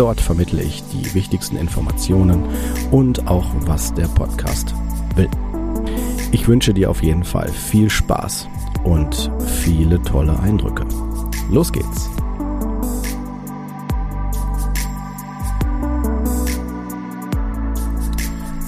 Dort vermittle ich die wichtigsten Informationen und auch was der Podcast will. Ich wünsche dir auf jeden Fall viel Spaß und viele tolle Eindrücke. Los geht's!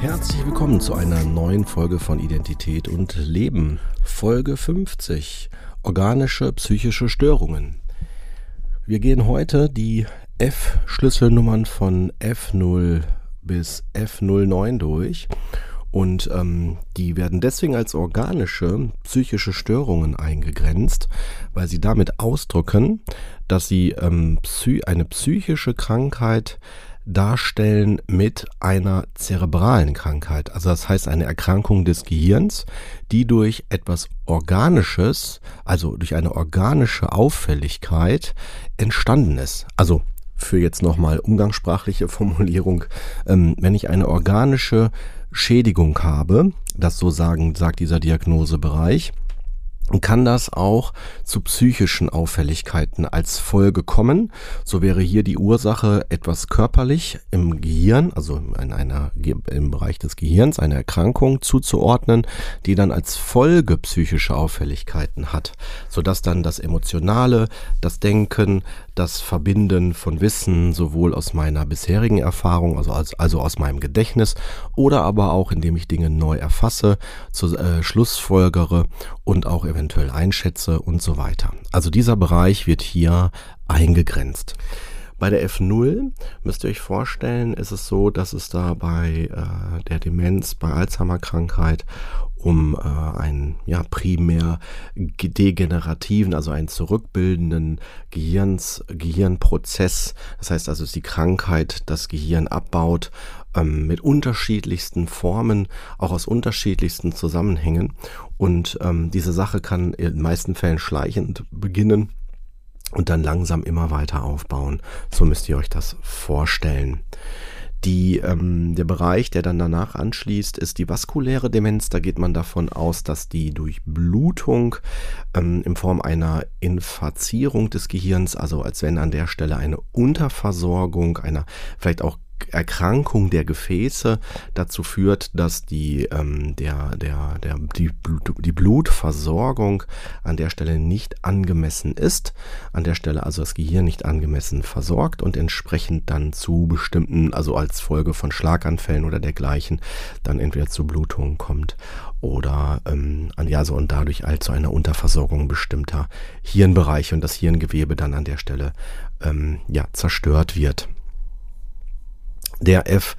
Herzlich willkommen zu einer neuen Folge von Identität und Leben. Folge 50. Organische psychische Störungen. Wir gehen heute die F-Schlüsselnummern von F0 bis F09 durch. Und ähm, die werden deswegen als organische psychische Störungen eingegrenzt, weil sie damit ausdrücken, dass sie ähm, psy eine psychische Krankheit darstellen mit einer zerebralen Krankheit. Also das heißt eine Erkrankung des Gehirns, die durch etwas Organisches, also durch eine organische Auffälligkeit entstanden ist. Also für jetzt nochmal umgangssprachliche Formulierung, ähm, wenn ich eine organische Schädigung habe, das so sagen, sagt dieser Diagnosebereich, kann das auch zu psychischen Auffälligkeiten als Folge kommen. So wäre hier die Ursache etwas körperlich im Gehirn, also in einer, im Bereich des Gehirns, eine Erkrankung zuzuordnen, die dann als Folge psychische Auffälligkeiten hat, sodass dann das Emotionale, das Denken, das Verbinden von Wissen sowohl aus meiner bisherigen Erfahrung, also, als, also aus meinem Gedächtnis, oder aber auch indem ich Dinge neu erfasse, zu, äh, Schlussfolgere und auch eventuell einschätze und so weiter. Also dieser Bereich wird hier eingegrenzt. Bei der F0 müsst ihr euch vorstellen, ist es so, dass es da bei äh, der Demenz, bei Alzheimer-Krankheit um äh, einen ja, primär degenerativen, also einen zurückbildenden Gehirns, Gehirnprozess. Das heißt also, es ist die Krankheit, das Gehirn abbaut ähm, mit unterschiedlichsten Formen, auch aus unterschiedlichsten Zusammenhängen. Und ähm, diese Sache kann in den meisten Fällen schleichend beginnen und dann langsam immer weiter aufbauen. So müsst ihr euch das vorstellen. Die, ähm, der Bereich, der dann danach anschließt, ist die vaskuläre Demenz. Da geht man davon aus, dass die Durchblutung ähm, in Form einer Infazierung des Gehirns, also als wenn an der Stelle eine Unterversorgung, einer vielleicht auch Erkrankung der Gefäße dazu führt, dass die, ähm, der, der, der, die, die Blutversorgung an der Stelle nicht angemessen ist, an der Stelle also das Gehirn nicht angemessen versorgt und entsprechend dann zu bestimmten, also als Folge von Schlaganfällen oder dergleichen, dann entweder zu Blutungen kommt oder ähm, ja, so und dadurch halt zu einer Unterversorgung bestimmter Hirnbereiche und das Hirngewebe dann an der Stelle ähm, ja, zerstört wird der F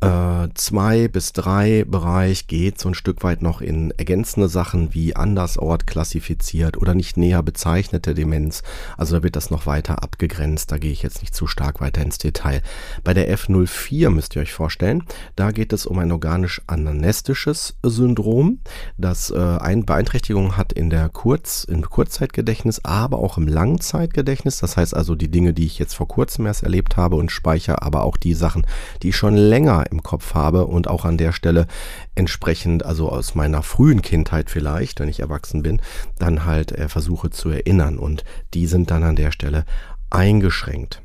äh, 2 bis 3 Bereich geht so ein Stück weit noch in ergänzende Sachen wie andersort klassifiziert oder nicht näher bezeichnete Demenz. Also da wird das noch weiter abgegrenzt. Da gehe ich jetzt nicht zu stark weiter ins Detail. Bei der F04 müsst ihr euch vorstellen, da geht es um ein organisch ananestisches Syndrom, das äh, eine Beeinträchtigung hat in der Kurz, im Kurzzeitgedächtnis, aber auch im Langzeitgedächtnis. Das heißt also die Dinge, die ich jetzt vor kurzem erst erlebt habe und speichere, aber auch die Sachen, die ich schon länger im Kopf habe und auch an der Stelle entsprechend, also aus meiner frühen Kindheit vielleicht, wenn ich erwachsen bin, dann halt äh, versuche zu erinnern und die sind dann an der Stelle eingeschränkt.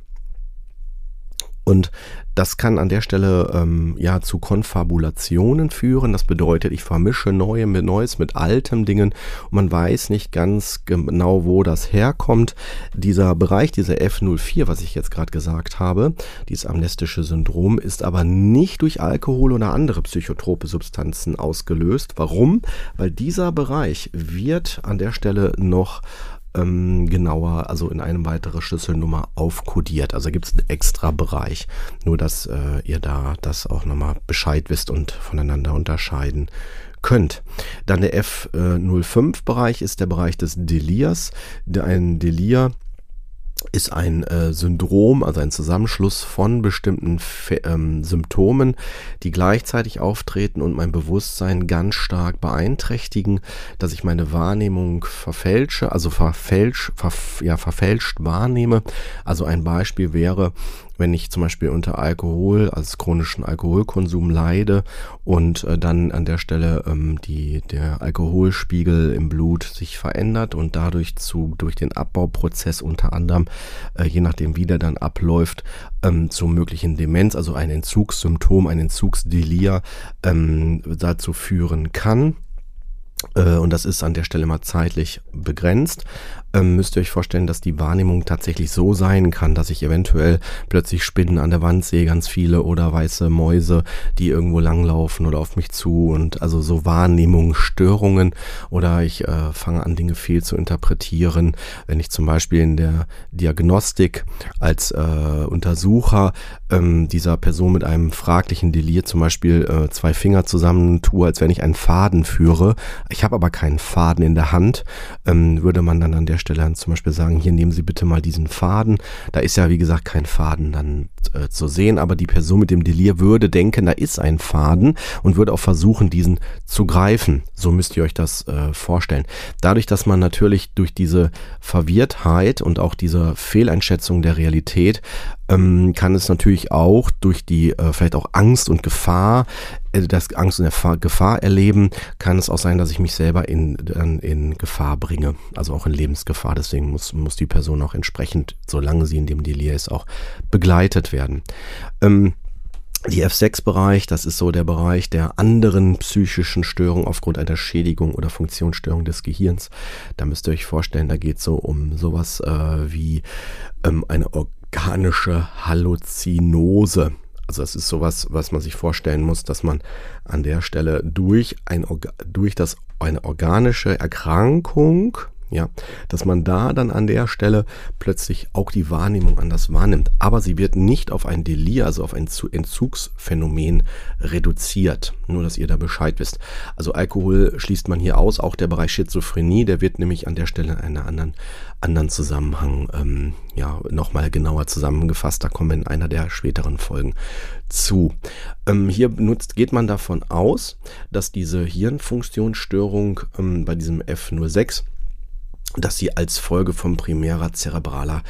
Und das kann an der Stelle ähm, ja zu Konfabulationen führen. Das bedeutet, ich vermische Neue mit Neues mit altem Dingen und man weiß nicht ganz genau, wo das herkommt. Dieser Bereich, dieser F04, was ich jetzt gerade gesagt habe, dieses amnestische Syndrom, ist aber nicht durch Alkohol oder andere psychotrope Substanzen ausgelöst. Warum? Weil dieser Bereich wird an der Stelle noch ähm, genauer, also in eine weitere Schlüsselnummer aufkodiert. Also gibt es einen extra Bereich. Nur, dass äh, ihr da das auch nochmal Bescheid wisst und voneinander unterscheiden könnt. Dann der F05-Bereich ist der Bereich des Delirs. Ein Delir ist ein äh, Syndrom, also ein Zusammenschluss von bestimmten Fe ähm, Symptomen, die gleichzeitig auftreten und mein Bewusstsein ganz stark beeinträchtigen, dass ich meine Wahrnehmung verfälsche, also verfälsch, verf ja, verfälscht wahrnehme. Also ein Beispiel wäre, wenn ich zum Beispiel unter Alkohol, als chronischen Alkoholkonsum leide und äh, dann an der Stelle ähm, die, der Alkoholspiegel im Blut sich verändert und dadurch zu, durch den Abbauprozess unter anderem, äh, je nachdem wie der dann abläuft, ähm, zu möglichen Demenz, also ein Entzugssymptom, ein Entzugsdelir ähm, dazu führen kann und das ist an der Stelle mal zeitlich begrenzt ähm, müsst ihr euch vorstellen, dass die Wahrnehmung tatsächlich so sein kann, dass ich eventuell plötzlich Spinnen an der Wand sehe, ganz viele oder weiße Mäuse, die irgendwo langlaufen oder auf mich zu und also so Wahrnehmungsstörungen oder ich äh, fange an, Dinge fehl zu interpretieren. Wenn ich zum Beispiel in der Diagnostik als äh, Untersucher ähm, dieser Person mit einem fraglichen Delir zum Beispiel äh, zwei Finger zusammen tue, als wenn ich einen Faden führe. Ich habe aber keinen Faden in der Hand, ähm, würde man dann an der Stelle zum Beispiel sagen, hier nehmen Sie bitte mal diesen Faden. Da ist ja, wie gesagt, kein Faden dann äh, zu sehen, aber die Person mit dem Delir würde denken, da ist ein Faden und würde auch versuchen, diesen zu greifen. So müsst ihr euch das äh, vorstellen. Dadurch, dass man natürlich durch diese Verwirrtheit und auch diese Fehleinschätzung der Realität ähm, kann es natürlich auch durch die äh, vielleicht auch Angst und Gefahr, äh, das Angst und Gefahr erleben, kann es auch sein, dass ich mich selber in, in, in Gefahr bringe, also auch in Lebensgefahr. Deswegen muss, muss die Person auch entsprechend, solange sie in dem Delir ist, auch begleitet werden. Ähm, die F6-Bereich, das ist so der Bereich der anderen psychischen Störungen aufgrund einer Schädigung oder Funktionsstörung des Gehirns. Da müsst ihr euch vorstellen, da geht es so um sowas äh, wie ähm, eine organische Halluzinose. Also es ist sowas, was man sich vorstellen muss, dass man an der Stelle durch, ein, durch das, eine organische Erkrankung ja, dass man da dann an der Stelle plötzlich auch die Wahrnehmung anders wahrnimmt. Aber sie wird nicht auf ein Delir, also auf ein Entzugsphänomen reduziert. Nur, dass ihr da Bescheid wisst. Also Alkohol schließt man hier aus, auch der Bereich Schizophrenie, der wird nämlich an der Stelle in einem anderen, anderen Zusammenhang ähm, ja, nochmal genauer zusammengefasst. Da kommen wir in einer der späteren Folgen zu. Ähm, hier benutzt, geht man davon aus, dass diese Hirnfunktionsstörung ähm, bei diesem F06 dass sie als Folge von primärer zerebraler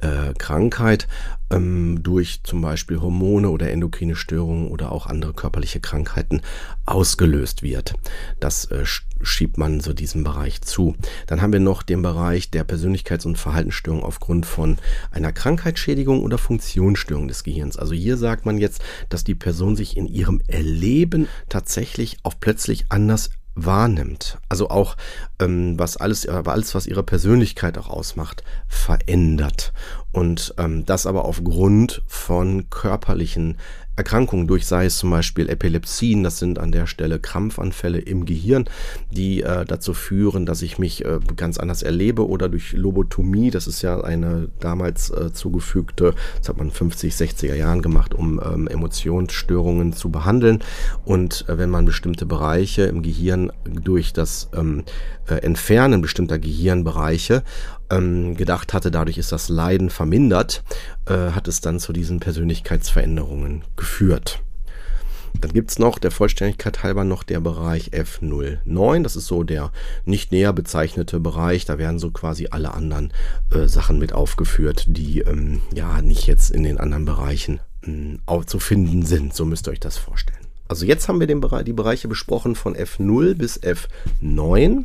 äh, Krankheit ähm, durch zum Beispiel Hormone oder endokrine Störungen oder auch andere körperliche Krankheiten ausgelöst wird. Das äh, schiebt man so diesem Bereich zu. Dann haben wir noch den Bereich der Persönlichkeits- und Verhaltensstörung aufgrund von einer Krankheitsschädigung oder Funktionsstörung des Gehirns. Also hier sagt man jetzt, dass die Person sich in ihrem Erleben tatsächlich auch plötzlich anders wahrnimmt. Also auch ähm, was alles, aber alles, was ihre Persönlichkeit auch ausmacht, verändert. Und ähm, das aber aufgrund von körperlichen Erkrankungen durch, sei es zum Beispiel Epilepsien, das sind an der Stelle Krampfanfälle im Gehirn, die äh, dazu führen, dass ich mich äh, ganz anders erlebe oder durch Lobotomie, das ist ja eine damals äh, zugefügte, das hat man 50, 60er Jahren gemacht, um ähm, Emotionsstörungen zu behandeln. Und äh, wenn man bestimmte Bereiche im Gehirn durch das ähm, äh, Entfernen bestimmter Gehirnbereiche ähm, gedacht hatte, dadurch ist das Leiden vermindert, äh, hat es dann zu diesen Persönlichkeitsveränderungen geführt. Dann gibt's noch der Vollständigkeit halber noch der Bereich F09. Das ist so der nicht näher bezeichnete Bereich. Da werden so quasi alle anderen äh, Sachen mit aufgeführt, die ähm, ja nicht jetzt in den anderen Bereichen äh, zu finden sind. So müsst ihr euch das vorstellen. Also jetzt haben wir den Bereich, die Bereiche besprochen von F0 bis F9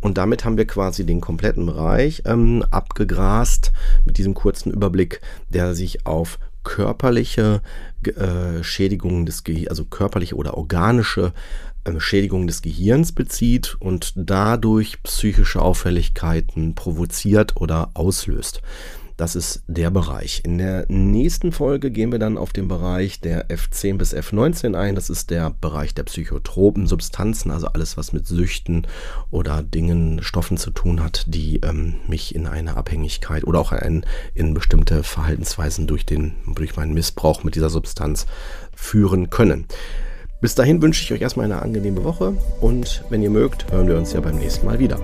und damit haben wir quasi den kompletten Bereich ähm, abgegrast mit diesem kurzen Überblick, der sich auf körperliche äh, Schädigungen des Gehirns, also körperliche oder organische äh, Schädigungen des Gehirns bezieht und dadurch psychische Auffälligkeiten provoziert oder auslöst. Das ist der Bereich. In der nächsten Folge gehen wir dann auf den Bereich der F10 bis F19 ein. Das ist der Bereich der psychotropen Substanzen, also alles, was mit Süchten oder Dingen, Stoffen zu tun hat, die ähm, mich in eine Abhängigkeit oder auch ein, in bestimmte Verhaltensweisen durch, den, durch meinen Missbrauch mit dieser Substanz führen können. Bis dahin wünsche ich euch erstmal eine angenehme Woche und wenn ihr mögt, hören wir uns ja beim nächsten Mal wieder.